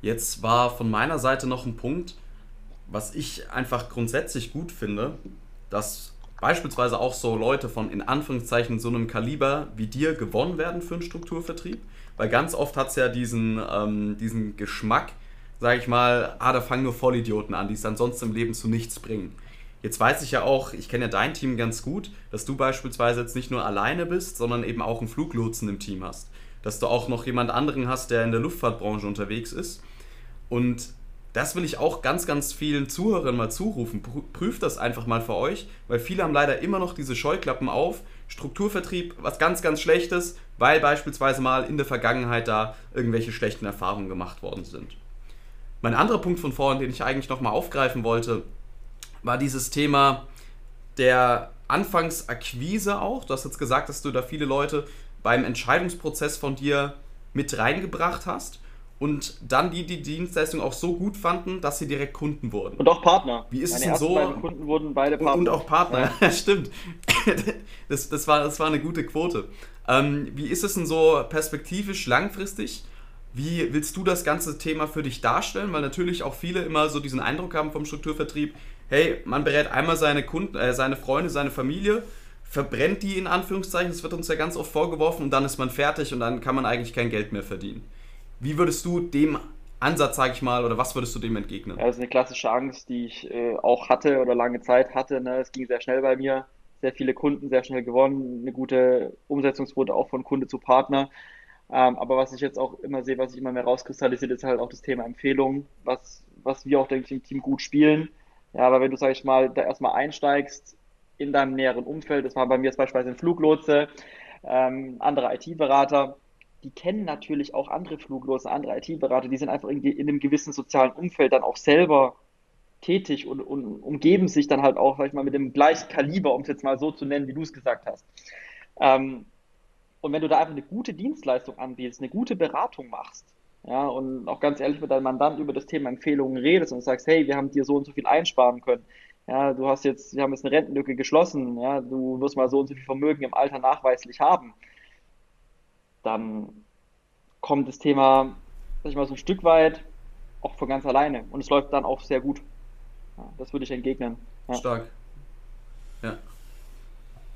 Jetzt war von meiner Seite noch ein Punkt, was ich einfach grundsätzlich gut finde, dass beispielsweise auch so Leute von in Anführungszeichen so einem Kaliber wie dir gewonnen werden für einen Strukturvertrieb. Weil ganz oft hat es ja diesen, ähm, diesen Geschmack, sag ich mal, ah, da fangen nur Vollidioten an, die es ansonsten im Leben zu nichts bringen. Jetzt weiß ich ja auch, ich kenne ja dein Team ganz gut, dass du beispielsweise jetzt nicht nur alleine bist, sondern eben auch einen Fluglotsen im Team hast. Dass du auch noch jemand anderen hast, der in der Luftfahrtbranche unterwegs ist. Und das will ich auch ganz, ganz vielen Zuhörern mal zurufen. Prüft das einfach mal für euch, weil viele haben leider immer noch diese Scheuklappen auf. Strukturvertrieb, was ganz, ganz Schlechtes, weil beispielsweise mal in der Vergangenheit da irgendwelche schlechten Erfahrungen gemacht worden sind. Mein anderer Punkt von vorhin, den ich eigentlich nochmal aufgreifen wollte, war dieses Thema der Anfangsakquise auch. Du hast jetzt gesagt, dass du da viele Leute beim Entscheidungsprozess von dir mit reingebracht hast und dann die die Dienstleistung auch so gut fanden, dass sie direkt Kunden wurden. Und auch Partner. Wie ist Meine es denn so? Beiden Kunden wurden beide Partner. Und auch Partner, ja. stimmt. Das, das, war, das war eine gute Quote. Ähm, wie ist es denn so perspektivisch, langfristig? Wie willst du das ganze Thema für dich darstellen? Weil natürlich auch viele immer so diesen Eindruck haben vom Strukturvertrieb, hey, man berät einmal seine Kunden, äh, seine Freunde, seine Familie, verbrennt die in Anführungszeichen, das wird uns ja ganz oft vorgeworfen und dann ist man fertig und dann kann man eigentlich kein Geld mehr verdienen. Wie würdest du dem Ansatz, sage ich mal, oder was würdest du dem entgegnen? Ja, das ist eine klassische Angst, die ich äh, auch hatte oder lange Zeit hatte. Ne? Es ging sehr schnell bei mir, sehr viele Kunden, sehr schnell gewonnen, eine gute Umsetzungsquote auch von Kunde zu Partner. Ähm, aber was ich jetzt auch immer sehe, was sich immer mehr rauskristallisiert, ist halt auch das Thema Empfehlungen, was, was wir auch, denke ich, im Team gut spielen. Ja, aber wenn du, sag ich mal, da erstmal einsteigst in deinem näheren Umfeld, das war bei mir beispielsweise ein Fluglotse, ähm, andere IT-Berater, die kennen natürlich auch andere Fluglose, andere IT-Berater, die sind einfach in, in, einem gewissen sozialen Umfeld dann auch selber tätig und, und, umgeben sich dann halt auch, sag ich mal, mit dem gleichen Kaliber, um es jetzt mal so zu nennen, wie du es gesagt hast. Ähm, und wenn du da einfach eine gute Dienstleistung anbietest, eine gute Beratung machst, ja, und auch ganz ehrlich mit deinem Mandant über das Thema Empfehlungen redest und sagst, hey, wir haben dir so und so viel einsparen können. Ja, du hast jetzt, wir haben jetzt eine Rentenlücke geschlossen, ja, du wirst mal so und so viel Vermögen im Alter nachweislich haben dann kommt das Thema, sag ich mal, so ein Stück weit auch von ganz alleine. Und es läuft dann auch sehr gut. Ja, das würde ich entgegnen. Ja. Stark. Ja.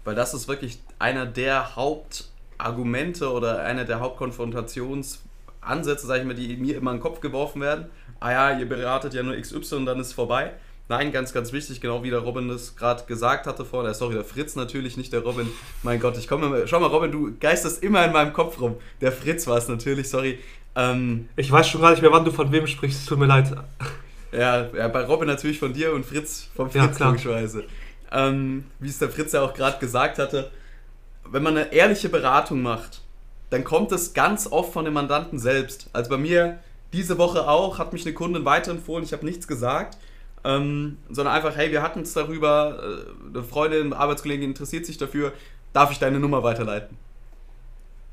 Weil das ist wirklich einer der Hauptargumente oder einer der Hauptkonfrontationsansätze, sag ich mal, die mir immer in den Kopf geworfen werden. Ah ja, ihr beratet ja nur XY und dann ist es vorbei. Nein, ganz, ganz wichtig, genau wie der Robin das gerade gesagt hatte vorhin. Äh, sorry, der Fritz natürlich, nicht der Robin. Mein Gott, ich komme. Schau mal, Robin, du geistest immer in meinem Kopf rum. Der Fritz war es natürlich, sorry. Ähm, ich weiß schon gar nicht mehr, wann du von wem sprichst, tut mir leid. Ja, ja bei Robin natürlich von dir und Fritz vom Fritz, ja, logischerweise. Ähm, wie es der Fritz ja auch gerade gesagt hatte, wenn man eine ehrliche Beratung macht, dann kommt es ganz oft von dem Mandanten selbst. Also bei mir diese Woche auch, hat mich eine Kundin weiterempfohlen, ich habe nichts gesagt ähm, sondern einfach, hey, wir hatten es darüber, äh, eine Freundin, eine Arbeitskollegin interessiert sich dafür, darf ich deine Nummer weiterleiten?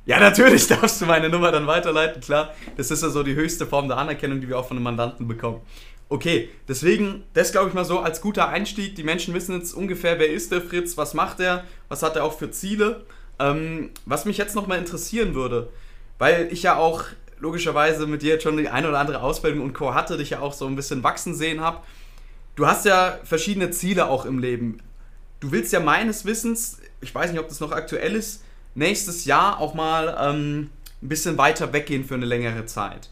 Ja, natürlich darfst du meine Nummer dann weiterleiten, klar. Das ist ja so die höchste Form der Anerkennung, die wir auch von einem Mandanten bekommen. Okay, deswegen, das glaube ich mal so als guter Einstieg. Die Menschen wissen jetzt ungefähr, wer ist der Fritz, was macht er, was hat er auch für Ziele. Ähm, was mich jetzt nochmal interessieren würde, weil ich ja auch logischerweise mit dir jetzt schon die eine oder andere Ausbildung und Co. hatte, dich ja auch so ein bisschen wachsen sehen habe du hast ja verschiedene Ziele auch im Leben. Du willst ja meines Wissens, ich weiß nicht, ob das noch aktuell ist, nächstes Jahr auch mal ähm, ein bisschen weiter weggehen für eine längere Zeit.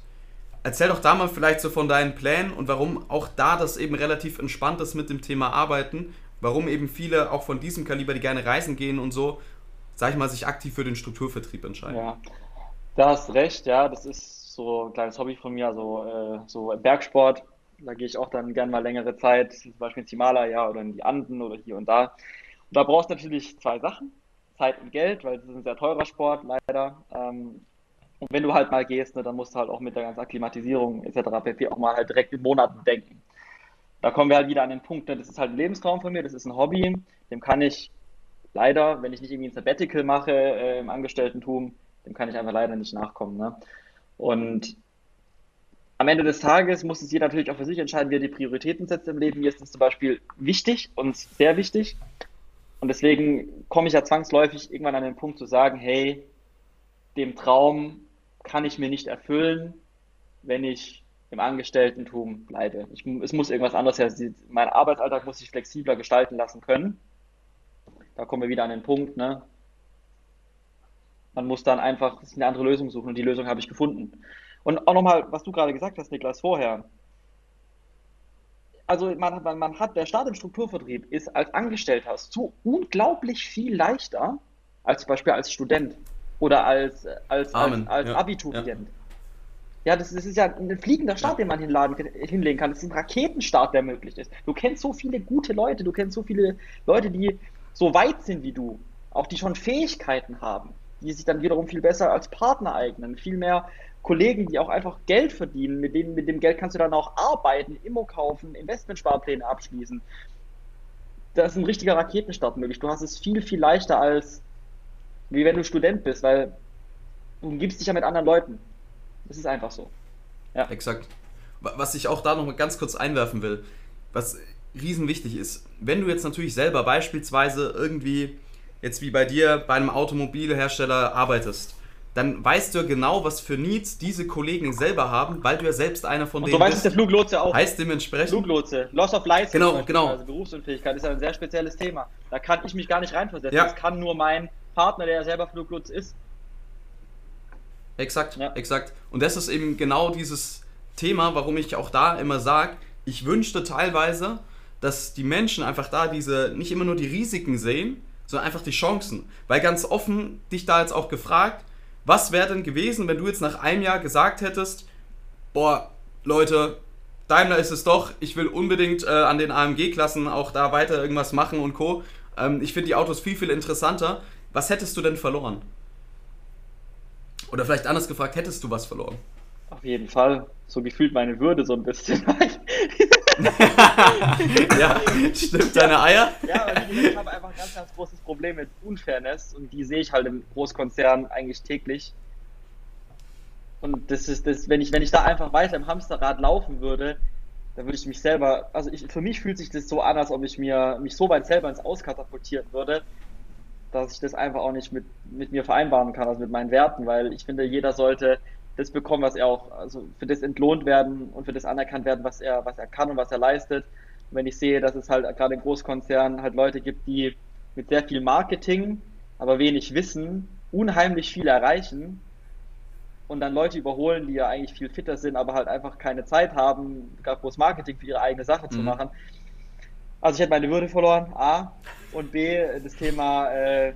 Erzähl doch da mal vielleicht so von deinen Plänen und warum auch da das eben relativ entspannt ist mit dem Thema Arbeiten. Warum eben viele auch von diesem Kaliber, die gerne reisen gehen und so, sag ich mal, sich aktiv für den Strukturvertrieb entscheiden. Ja, da hast recht, ja, das ist so ein kleines Hobby von mir, so, äh, so Bergsport da gehe ich auch dann gern mal längere Zeit, zum Beispiel ins Himalaya oder in die Anden oder hier und da. Und da brauchst du natürlich zwei Sachen. Zeit und Geld, weil es ist ein sehr teurer Sport, leider. Ähm, und wenn du halt mal gehst, ne, dann musst du halt auch mit der ganzen Akklimatisierung etc. pp. auch mal halt direkt in Monaten denken. Da kommen wir halt wieder an den Punkt, ne, das ist halt ein Lebensraum von mir, das ist ein Hobby, dem kann ich leider, wenn ich nicht irgendwie ein Sabbatical mache äh, im Angestellten-Tum, dem kann ich einfach leider nicht nachkommen. Ne? Und am Ende des Tages muss es jeder natürlich auch für sich entscheiden, wie er die Prioritäten setzt im Leben. Mir ist das zum Beispiel wichtig und sehr wichtig. Und deswegen komme ich ja zwangsläufig irgendwann an den Punkt zu sagen, hey, dem Traum kann ich mir nicht erfüllen, wenn ich im Angestelltentum bleibe. Ich, es muss irgendwas anderes her. Mein Arbeitsalltag muss sich flexibler gestalten lassen können. Da kommen wir wieder an den Punkt, ne? Man muss dann einfach eine andere Lösung suchen und die Lösung habe ich gefunden. Und auch nochmal, was du gerade gesagt hast, Niklas, vorher. Also man, man, man hat, der Start im Strukturvertrieb ist als Angestellter so unglaublich viel leichter als zum Beispiel als Student oder als, als, als, als ja. Abiturient. Ja. Ja, das, das, ist ja ein fliegender Start, den man hinladen, hinlegen kann. Das ist ein Raketenstart, der möglich ist. Du kennst so viele gute Leute, du kennst so viele Leute, die so weit sind wie du, auch die schon Fähigkeiten haben, die sich dann wiederum viel besser als Partner eignen, viel mehr Kollegen, die auch einfach Geld verdienen, mit denen, mit dem Geld kannst du dann auch arbeiten, Immo kaufen, Investmentsparpläne abschließen. Das ist ein richtiger Raketenstart möglich. Du hast es viel, viel leichter als wie wenn du Student bist, weil du umgibst dich ja mit anderen Leuten. Das ist einfach so. Ja. Exakt. Was ich auch da noch mal ganz kurz einwerfen will, was riesenwichtig ist, wenn du jetzt natürlich selber beispielsweise irgendwie, jetzt wie bei dir, bei einem Automobilhersteller arbeitest, dann weißt du ja genau, was für Needs diese Kollegen selber haben, weil du ja selbst einer von Und denen bist. Du weißt, der Fluglotse auch. Heißt dementsprechend. Fluglotse, Loss of License, genau, genau. also Berufsunfähigkeit, ist ja ein sehr spezielles Thema. Da kann ich mich gar nicht reinversetzen. Ja. Das kann nur mein Partner, der ja selber Fluglotse ist. Exakt, ja. exakt. Und das ist eben genau dieses Thema, warum ich auch da immer sage, ich wünschte teilweise, dass die Menschen einfach da diese, nicht immer nur die Risiken sehen, sondern einfach die Chancen. Weil ganz offen, dich da jetzt auch gefragt, was wäre denn gewesen, wenn du jetzt nach einem Jahr gesagt hättest, boah, Leute, Daimler ist es doch, ich will unbedingt äh, an den AMG-Klassen auch da weiter irgendwas machen und Co. Ähm, ich finde die Autos viel, viel interessanter. Was hättest du denn verloren? Oder vielleicht anders gefragt, hättest du was verloren? Auf jeden Fall. So gefühlt meine Würde so ein bisschen. ja, stimmt deine Eier? Ja, aber ich habe einfach ein ganz, ganz großes Problem mit Unfairness und die sehe ich halt im Großkonzern eigentlich täglich. Und das ist das, wenn ich, wenn ich da einfach weiter im Hamsterrad laufen würde, dann würde ich mich selber, also ich, für mich fühlt sich das so an, als ob ich mir mich so weit selber ins Auskatapultieren würde, dass ich das einfach auch nicht mit, mit mir vereinbaren kann, also mit meinen Werten, weil ich finde, jeder sollte das bekommen, was er auch, also für das entlohnt werden und für das anerkannt werden, was er, was er kann und was er leistet. Und wenn ich sehe, dass es halt gerade in Großkonzernen halt Leute gibt, die mit sehr viel Marketing, aber wenig Wissen, unheimlich viel erreichen und dann Leute überholen, die ja eigentlich viel fitter sind, aber halt einfach keine Zeit haben, gar groß Marketing für ihre eigene Sache mhm. zu machen. Also ich hätte meine Würde verloren, A. Und B, das Thema äh,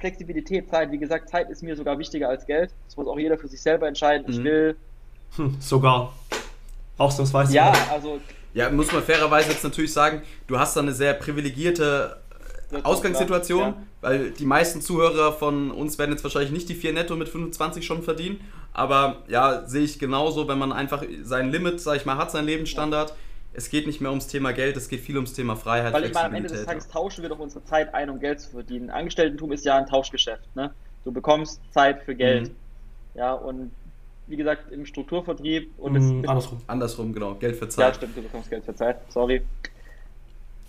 Flexibilität, Zeit. Wie gesagt, Zeit ist mir sogar wichtiger als Geld. Das muss auch jeder für sich selber entscheiden. Mhm. Ich will. Hm, sogar. Ausnahmsweise. Ja, also. Ja, muss man fairerweise jetzt natürlich sagen, du hast da eine sehr privilegierte Ausgangssituation, ja. weil die meisten Zuhörer von uns werden jetzt wahrscheinlich nicht die 4 netto mit 25 schon verdienen. Aber ja, sehe ich genauso, wenn man einfach sein Limit, sag ich mal, hat, seinen Lebensstandard. Ja es geht nicht mehr ums Thema Geld, es geht viel ums Thema Freiheit. Weil ich meine, am Ende des Tages tauschen wir doch unsere Zeit ein, um Geld zu verdienen. Angestelltentum ist ja ein Tauschgeschäft. Ne? Du bekommst Zeit für Geld. Mhm. Ja, und wie gesagt, im Strukturvertrieb und mhm, andersrum. Andersrum, genau. Geld für Zeit. Ja, stimmt, du bekommst Geld für Zeit. Sorry.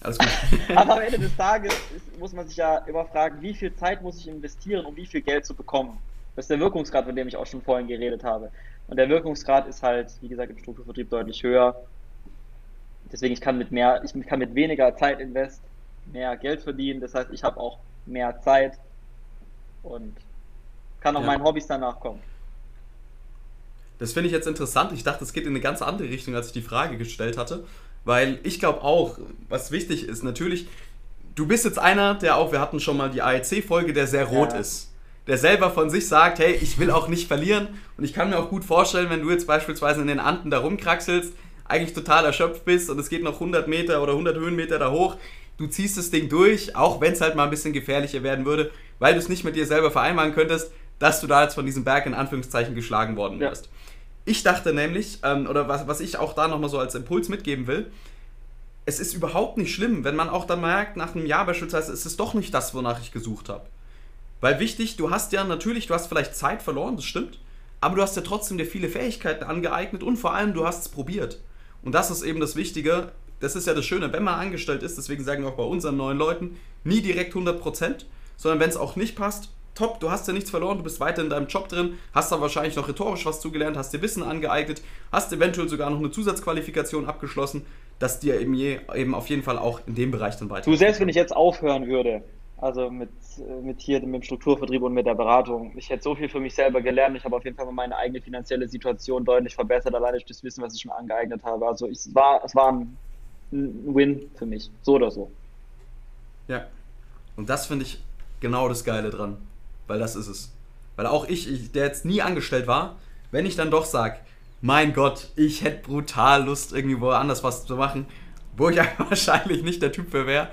Alles gut. Aber am Ende des Tages ist, muss man sich ja immer fragen, wie viel Zeit muss ich investieren, um wie viel Geld zu bekommen? Das ist der Wirkungsgrad, von dem ich auch schon vorhin geredet habe. Und der Wirkungsgrad ist halt, wie gesagt, im Strukturvertrieb deutlich höher deswegen ich kann mit mehr, ich kann mit weniger Zeit invest mehr Geld verdienen. Das heißt, ich habe auch mehr Zeit und kann auch ja. meinen Hobbys danach kommen. Das finde ich jetzt interessant. Ich dachte, es geht in eine ganz andere Richtung, als ich die Frage gestellt hatte. Weil ich glaube auch, was wichtig ist, natürlich, du bist jetzt einer, der auch, wir hatten schon mal die AEC-Folge, der sehr rot ja. ist. Der selber von sich sagt, hey, ich will auch nicht verlieren. Und ich kann mir auch gut vorstellen, wenn du jetzt beispielsweise in den Anden da rumkraxelst, eigentlich total erschöpft bist und es geht noch 100 Meter oder 100 Höhenmeter da hoch, du ziehst das Ding durch, auch wenn es halt mal ein bisschen gefährlicher werden würde, weil du es nicht mit dir selber vereinbaren könntest, dass du da jetzt von diesem Berg in Anführungszeichen geschlagen worden ja. wirst. Ich dachte nämlich, ähm, oder was, was ich auch da nochmal so als Impuls mitgeben will, es ist überhaupt nicht schlimm, wenn man auch dann merkt, nach einem Jahr beispielsweise, es ist doch nicht das, wonach ich gesucht habe. Weil wichtig, du hast ja natürlich, du hast vielleicht Zeit verloren, das stimmt, aber du hast ja trotzdem dir viele Fähigkeiten angeeignet und vor allem du hast es probiert. Und das ist eben das Wichtige. Das ist ja das Schöne, wenn man angestellt ist, deswegen sagen wir auch bei unseren neuen Leuten, nie direkt 100%, sondern wenn es auch nicht passt, top, du hast ja nichts verloren, du bist weiter in deinem Job drin, hast da wahrscheinlich noch rhetorisch was zugelernt, hast dir Wissen angeeignet, hast eventuell sogar noch eine Zusatzqualifikation abgeschlossen, dass dir eben, je, eben auf jeden Fall auch in dem Bereich dann weiter. Du, selbst wenn ich jetzt aufhören würde, also mit, mit hier mit dem Strukturvertrieb und mit der Beratung, ich hätte so viel für mich selber gelernt, ich habe auf jeden Fall meine eigene finanzielle Situation deutlich verbessert, allein durch das Wissen, was ich mir angeeignet habe. Also ich, es, war, es war ein, Win für mich, so oder so. Ja, und das finde ich genau das Geile dran. Weil das ist es. Weil auch ich, ich, der jetzt nie angestellt war, wenn ich dann doch sage, mein Gott, ich hätte brutal Lust, irgendwie woanders was zu machen, wo ich wahrscheinlich nicht der Typ für wäre.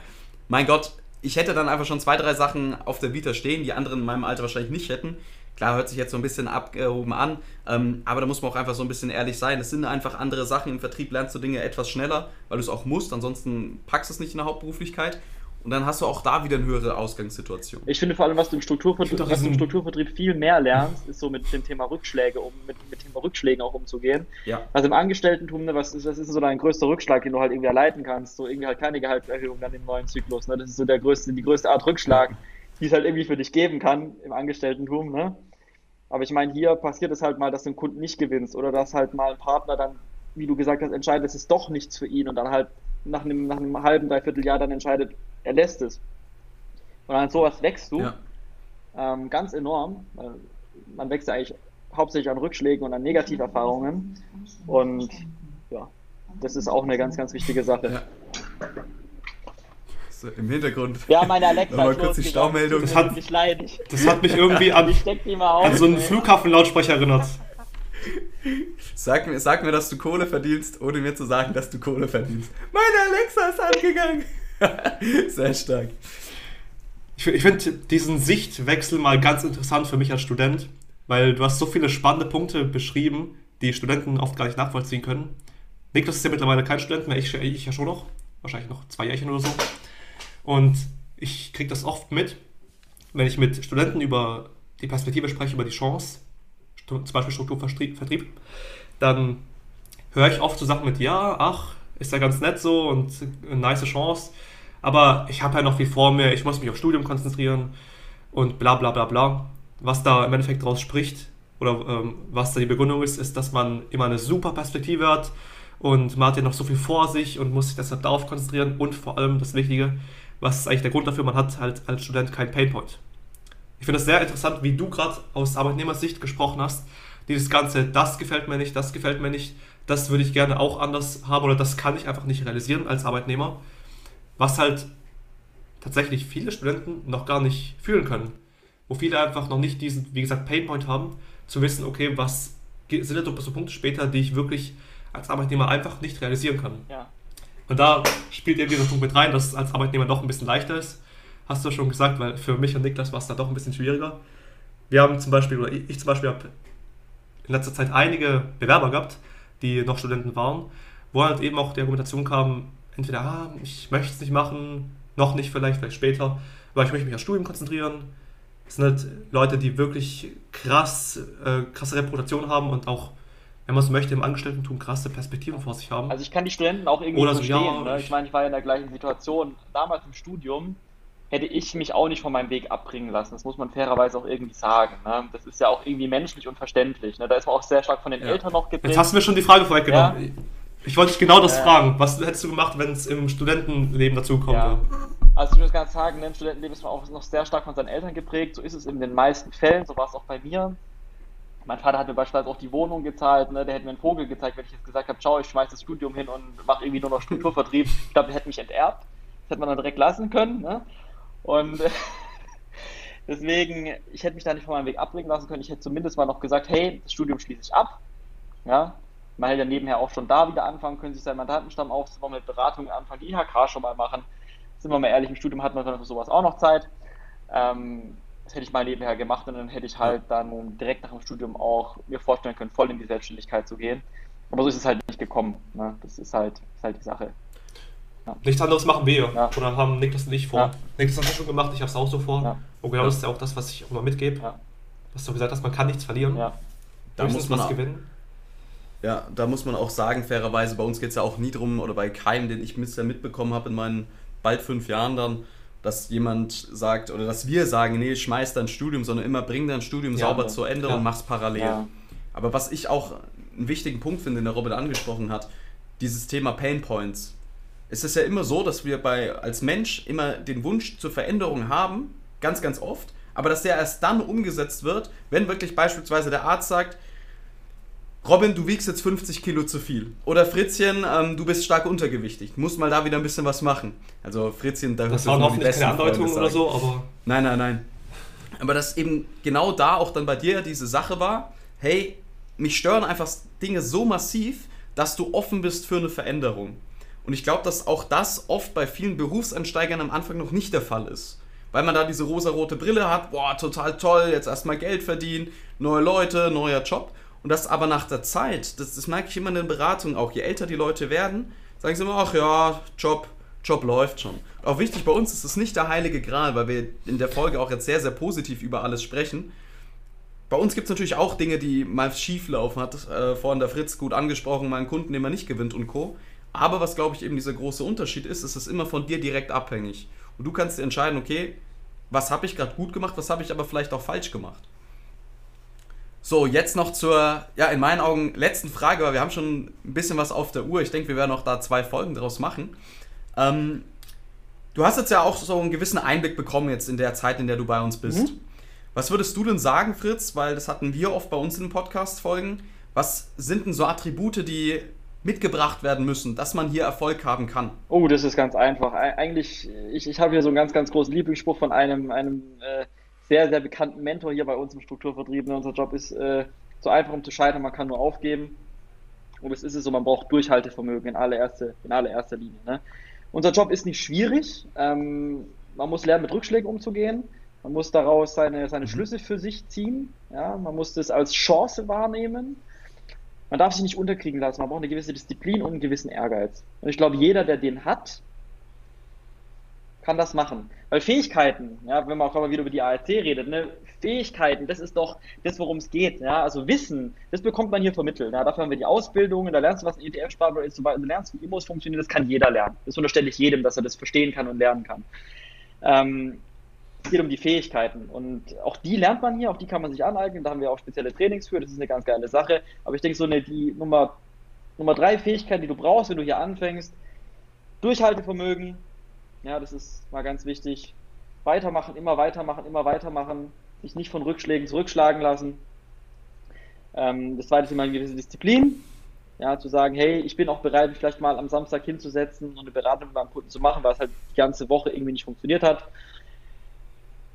Mein Gott, ich hätte dann einfach schon zwei, drei Sachen auf der Vita stehen, die anderen in meinem Alter wahrscheinlich nicht hätten. Klar, hört sich jetzt so ein bisschen abgehoben an, ähm, aber da muss man auch einfach so ein bisschen ehrlich sein. Es sind einfach andere Sachen. Im Vertrieb lernst du Dinge etwas schneller, weil du es auch musst, ansonsten packst du es nicht in der Hauptberuflichkeit. Und dann hast du auch da wieder eine höhere Ausgangssituation. Ich finde vor allem, was du im Strukturvertrieb, was du im Strukturvertrieb viel mehr lernst, ist so mit dem Thema Rückschläge, um mit, mit dem Thema Rückschlägen auch umzugehen. Ja. Also im Angestelltentum, ne, was ist, das ist so dein größter Rückschlag, den du halt irgendwie erleiden kannst. So irgendwie halt keine Gehaltserhöhung dann im neuen Zyklus. Ne? Das ist so der größte, die größte Art Rückschlag, die es halt irgendwie für dich geben kann im Angestelltentum. Ne? Aber ich meine, hier passiert es halt mal, dass du einen Kunden nicht gewinnst oder dass halt mal ein Partner dann, wie du gesagt hast, entscheidet, es ist doch nichts für ihn und dann halt nach einem, nach einem halben, dreiviertel Jahr dann entscheidet, er lässt es. Und an sowas wächst du ja. ähm, ganz enorm. Man wächst ja eigentlich hauptsächlich an Rückschlägen und an Negativerfahrungen. Und ja, das ist auch eine ganz, ganz wichtige Sache. Ja. So, Im Hintergrund. Ja, meine Alexa. Mal kurz die Staumeldung. Das hat, das hat mich irgendwie an, an so einen Flughafenlautsprecher erinnert. Sag mir, sag mir, dass du Kohle verdienst, ohne mir zu sagen, dass du Kohle verdienst. Meine Alexa ist angegangen. Sehr stark. Ich, ich finde diesen Sichtwechsel mal ganz interessant für mich als Student, weil du hast so viele spannende Punkte beschrieben, die Studenten oft gar nicht nachvollziehen können. Niklas ist ja mittlerweile kein Student mehr, ich, ich ja schon noch. Wahrscheinlich noch zwei Jährchen oder so. Und ich kriege das oft mit, wenn ich mit Studenten über die Perspektive spreche, über die Chance, zum Beispiel Strukturvertrieb, dann höre ich oft so Sachen mit, ja, ach, ist ja ganz nett so und eine nice Chance, aber ich habe ja noch viel vor mir, ich muss mich auf Studium konzentrieren und bla bla bla bla. Was da im Endeffekt draus spricht oder ähm, was da die Begründung ist, ist, dass man immer eine super Perspektive hat und man hat ja noch so viel vor sich und muss sich deshalb darauf konzentrieren und vor allem das Wichtige, was ist eigentlich der Grund dafür, man hat halt als Student keinen Painpoint. Ich finde es sehr interessant, wie du gerade aus Arbeitnehmersicht gesprochen hast. Dieses Ganze, das gefällt mir nicht, das gefällt mir nicht, das würde ich gerne auch anders haben oder das kann ich einfach nicht realisieren als Arbeitnehmer was halt tatsächlich viele Studenten noch gar nicht fühlen können. Wo viele einfach noch nicht diesen, wie gesagt, Painpoint haben, zu wissen, okay, was sind denn so Punkte später, die ich wirklich als Arbeitnehmer einfach nicht realisieren kann. Ja. Und da spielt eben dieser Punkt mit rein, dass es als Arbeitnehmer doch ein bisschen leichter ist. Hast du schon gesagt, weil für mich und Niklas war es da doch ein bisschen schwieriger. Wir haben zum Beispiel, oder ich zum Beispiel habe in letzter Zeit einige Bewerber gehabt, die noch Studenten waren, wo halt eben auch die Argumentation kam, entweder, ah, ich möchte es nicht machen, noch nicht vielleicht, vielleicht später, aber ich möchte mich aufs Studium konzentrieren. Das sind halt Leute, die wirklich krass, äh, krasse Reputation haben und auch, wenn man es möchte, im Angestellten-Tum krasse Perspektiven vor sich haben. Also ich kann die Studenten auch irgendwie Oder verstehen. So, ja, ne? Ich meine, ich war ja in der gleichen Situation. Damals im Studium hätte ich mich auch nicht von meinem Weg abbringen lassen. Das muss man fairerweise auch irgendwie sagen. Ne? Das ist ja auch irgendwie menschlich und verständlich. Ne? Da ist man auch sehr stark von den ja. Eltern noch geprägt. Jetzt hast du mir schon die Frage vorweggenommen. Ja? Ich wollte dich genau das äh, fragen. Was hättest du gemacht, wenn es im Studentenleben dazu kommt? Ja. Also ich muss ganz sagen, im Studentenleben ist man auch noch sehr stark von seinen Eltern geprägt. So ist es in den meisten Fällen. So war es auch bei mir. Mein Vater hat mir beispielsweise auch die Wohnung gezahlt. Ne? Der hätte mir einen Vogel gezeigt, wenn ich jetzt gesagt habe, ciao, ich schmeiß das Studium hin und mache irgendwie nur noch Strukturvertrieb. Ich glaube, der hätte mich enterbt. Das hätte man dann direkt lassen können. Ne? Und deswegen, ich hätte mich da nicht von meinem Weg abbringen lassen können. Ich hätte zumindest mal noch gesagt, hey, das Studium schließe ich ab. Ja, man hätte ja nebenher auch schon da wieder anfangen können, sich seinen Mandantenstamm aufzubauen, mit Beratungen anfangen, die IHK schon mal machen. Sind wir mal ehrlich, im Studium hat man für sowas auch noch Zeit. Ähm, das hätte ich mal nebenher gemacht und dann hätte ich halt dann direkt nach dem Studium auch mir vorstellen können, voll in die Selbstständigkeit zu gehen. Aber so ist es halt nicht gekommen. Ne? Das ist halt, ist halt die Sache. Ja. Nichts anderes machen wir. Ja. Oder haben Niklas und ich vor. Ja. Niklas hat das schon gemacht, ich habe es auch so vor. Ja. Und genau das ist ja auch das, was ich auch immer mitgebe. Ja. Was du gesagt hast, man kann nichts verlieren. Ja. Da muss man was gewinnen. Ja, da muss man auch sagen, fairerweise, bei uns geht es ja auch nie drum, oder bei keinem, den ich bisher mitbekommen habe in meinen bald fünf Jahren dann, dass jemand sagt oder dass wir sagen, nee, schmeiß dein Studium, sondern immer bring dein Studium ja, sauber zu Ende ja. und mach's parallel. Ja. Aber was ich auch einen wichtigen Punkt finde, den der Robert angesprochen hat, dieses Thema Pain Points. Es ist ja immer so, dass wir bei als Mensch immer den Wunsch zur Veränderung haben, ganz, ganz oft, aber dass der erst dann umgesetzt wird, wenn wirklich beispielsweise der Arzt sagt, Robin, du wiegst jetzt 50 Kilo zu viel. Oder Fritzchen, ähm, du bist stark untergewichtig. Muss mal da wieder ein bisschen was machen. Also Fritzchen, da das war noch nicht keine Andeutung oder so, aber. Nein, nein, nein. Aber dass eben genau da auch dann bei dir diese Sache war, hey, mich stören einfach Dinge so massiv, dass du offen bist für eine Veränderung. Und ich glaube, dass auch das oft bei vielen Berufsansteigern am Anfang noch nicht der Fall ist. Weil man da diese rosa-rote Brille hat, boah, total toll, jetzt erstmal Geld verdienen, neue Leute, neuer Job. Und das aber nach der Zeit, das, das merke ich immer in den Beratungen auch, je älter die Leute werden, sagen sie immer, ach ja, Job, Job läuft schon. Auch wichtig bei uns ist es nicht der heilige Gral, weil wir in der Folge auch jetzt sehr, sehr positiv über alles sprechen. Bei uns gibt es natürlich auch Dinge, die mal schief laufen, hat äh, vorhin der Fritz gut angesprochen, mal einen Kunden, den man nicht gewinnt und Co. Aber was, glaube ich, eben dieser große Unterschied ist, ist es immer von dir direkt abhängig. Und du kannst dir entscheiden, okay, was habe ich gerade gut gemacht, was habe ich aber vielleicht auch falsch gemacht. So, jetzt noch zur, ja, in meinen Augen letzten Frage, weil wir haben schon ein bisschen was auf der Uhr. Ich denke, wir werden auch da zwei Folgen draus machen. Ähm, du hast jetzt ja auch so einen gewissen Einblick bekommen jetzt in der Zeit, in der du bei uns bist. Mhm. Was würdest du denn sagen, Fritz? Weil das hatten wir oft bei uns in den Podcast-Folgen. Was sind denn so Attribute, die mitgebracht werden müssen, dass man hier Erfolg haben kann? Oh, das ist ganz einfach. Eigentlich, ich, ich habe hier so einen ganz, ganz großen Lieblingsspruch von einem, einem äh, sehr, sehr bekannten Mentor hier bei uns im Strukturvertrieb. Ne, unser Job ist äh, so einfach, um zu scheitern, man kann nur aufgeben. Und es ist es so, man braucht Durchhaltevermögen in allererster, in allererster Linie. Ne? Unser Job ist nicht schwierig. Ähm, man muss lernen, mit Rückschlägen umzugehen. Man muss daraus seine, seine mhm. Schlüsse für sich ziehen. Ja? Man muss das als Chance wahrnehmen. Man darf sich nicht unterkriegen lassen. Man braucht eine gewisse Disziplin und einen gewissen Ehrgeiz. Und ich glaube, jeder, der den hat, kann das machen. Weil Fähigkeiten, ja, wenn man auch immer wieder über die ARC redet, ne, Fähigkeiten, das ist doch das, worum es geht. Ja, also Wissen, das bekommt man hier vermittelt. Ja, dafür haben wir die Ausbildung, da lernst du, was ein ETF-Sparplan ist, du lernst, wie Immos funktionieren, das kann jeder lernen. Das unterstelle ich jedem, dass er das verstehen kann und lernen kann. Ähm, es geht um die Fähigkeiten und auch die lernt man hier, auch die kann man sich aneignen, da haben wir auch spezielle Trainings für, das ist eine ganz geile Sache. Aber ich denke, so eine, die Nummer, Nummer drei Fähigkeit, die du brauchst, wenn du hier anfängst, Durchhaltevermögen, ja, das ist mal ganz wichtig. Weitermachen, immer weitermachen, immer weitermachen, sich nicht von Rückschlägen zurückschlagen lassen. Ähm, das zweite ist immer eine gewisse Disziplin. Ja, zu sagen, hey, ich bin auch bereit, mich vielleicht mal am Samstag hinzusetzen und eine Beratung beim Kunden zu machen, weil es halt die ganze Woche irgendwie nicht funktioniert hat.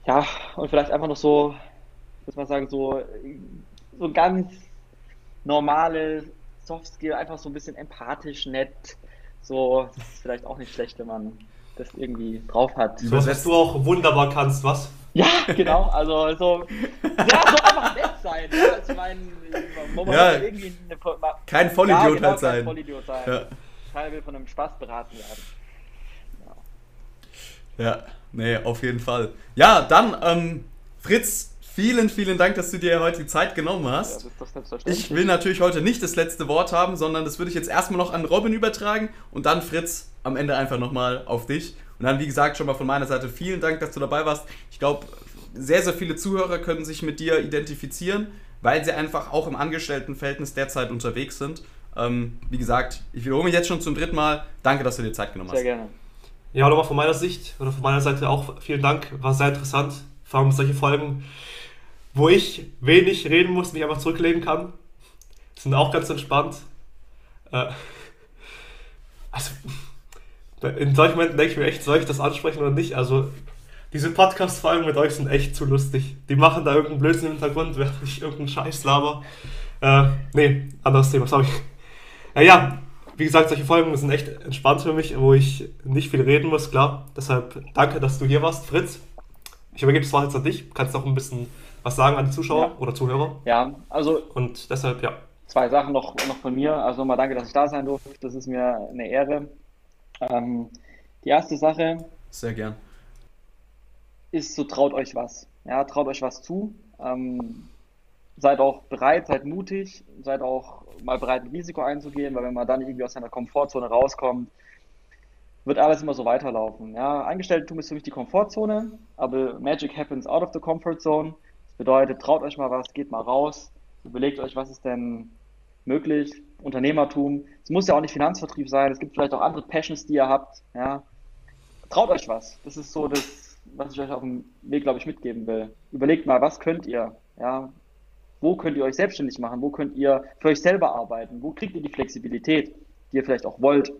Ja, und vielleicht einfach noch so, muss man sagen, so, so ganz normale Soft Skill, einfach so ein bisschen empathisch, nett. So, das ist vielleicht auch nicht schlecht, wenn man das irgendwie drauf hat. So, dass du auch wunderbar kannst, was? Ja, genau. Also so, ja, so einfach nett sein. Ja, ich meine, man muss ja, irgendwie eine, kein Vollidiot ja, genau, halt sein. Kein Vollidiot sein. Ja. Keiner will von einem Spaß beraten werden. Ja. ja, nee, auf jeden Fall. Ja, dann, ähm, Fritz, vielen, vielen Dank, dass du dir heute die Zeit genommen hast. Ja, das ist doch ich will natürlich heute nicht das letzte Wort haben, sondern das würde ich jetzt erstmal noch an Robin übertragen und dann Fritz am Ende einfach nochmal auf dich. Und dann, wie gesagt, schon mal von meiner Seite vielen Dank, dass du dabei warst. Ich glaube, sehr, sehr viele Zuhörer können sich mit dir identifizieren, weil sie einfach auch im Angestelltenverhältnis derzeit unterwegs sind. Ähm, wie gesagt, ich wiederhole mich jetzt schon zum dritten Mal. Danke, dass du dir Zeit genommen hast. Sehr gerne. Ja, nochmal von meiner Sicht oder von meiner Seite auch vielen Dank. War sehr interessant. Vor allem solche Folgen, wo ich wenig reden muss, mich einfach zurücklegen kann. Sind auch ganz entspannt. Äh, also, in solchen Momenten denke ich mir echt, soll ich das ansprechen oder nicht? Also, diese Podcast-Folgen mit euch sind echt zu lustig. Die machen da irgendeinen Blödsinn im Hintergrund, während ich irgendeinen Scheiß laber. Äh, nee, anderes Thema, sorry. Naja, wie gesagt, solche Folgen sind echt entspannt für mich, wo ich nicht viel reden muss, klar. Deshalb danke, dass du hier warst, Fritz. Ich übergebe das Wort jetzt an dich. Kannst auch ein bisschen was sagen an die Zuschauer ja. oder Zuhörer? Ja, also. Und deshalb, ja. Zwei Sachen noch, noch von mir. Also nochmal danke, dass ich da sein durfte. Das ist mir eine Ehre. Ähm, die erste Sache. Sehr gern. Ist so, traut euch was. Ja, traut euch was zu. Ähm, seid auch bereit, seid mutig, seid auch mal bereit, ein Risiko einzugehen, weil wenn man dann irgendwie aus seiner Komfortzone rauskommt, wird alles immer so weiterlaufen. Ja, Angestellten-Tum ist für mich die Komfortzone, aber Magic happens out of the comfort zone. Bedeutet, traut euch mal was, geht mal raus, überlegt euch, was ist denn möglich, Unternehmertum. Es muss ja auch nicht Finanzvertrieb sein, es gibt vielleicht auch andere Passions, die ihr habt. Ja. Traut euch was. Das ist so das, was ich euch auf dem Weg, glaube ich, mitgeben will. Überlegt mal, was könnt ihr? Ja. Wo könnt ihr euch selbstständig machen? Wo könnt ihr für euch selber arbeiten? Wo kriegt ihr die Flexibilität, die ihr vielleicht auch wollt?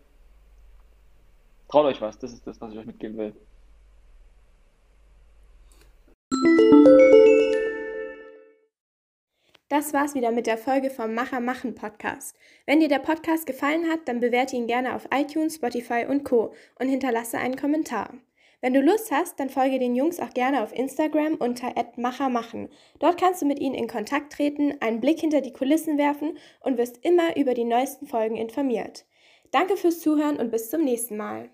Traut euch was. Das ist das, was ich euch mitgeben will. Das war's wieder mit der Folge vom Macher machen Podcast. Wenn dir der Podcast gefallen hat, dann bewerte ihn gerne auf iTunes, Spotify und Co. und hinterlasse einen Kommentar. Wenn du Lust hast, dann folge den Jungs auch gerne auf Instagram unter @machermachen. Dort kannst du mit ihnen in Kontakt treten, einen Blick hinter die Kulissen werfen und wirst immer über die neuesten Folgen informiert. Danke fürs Zuhören und bis zum nächsten Mal.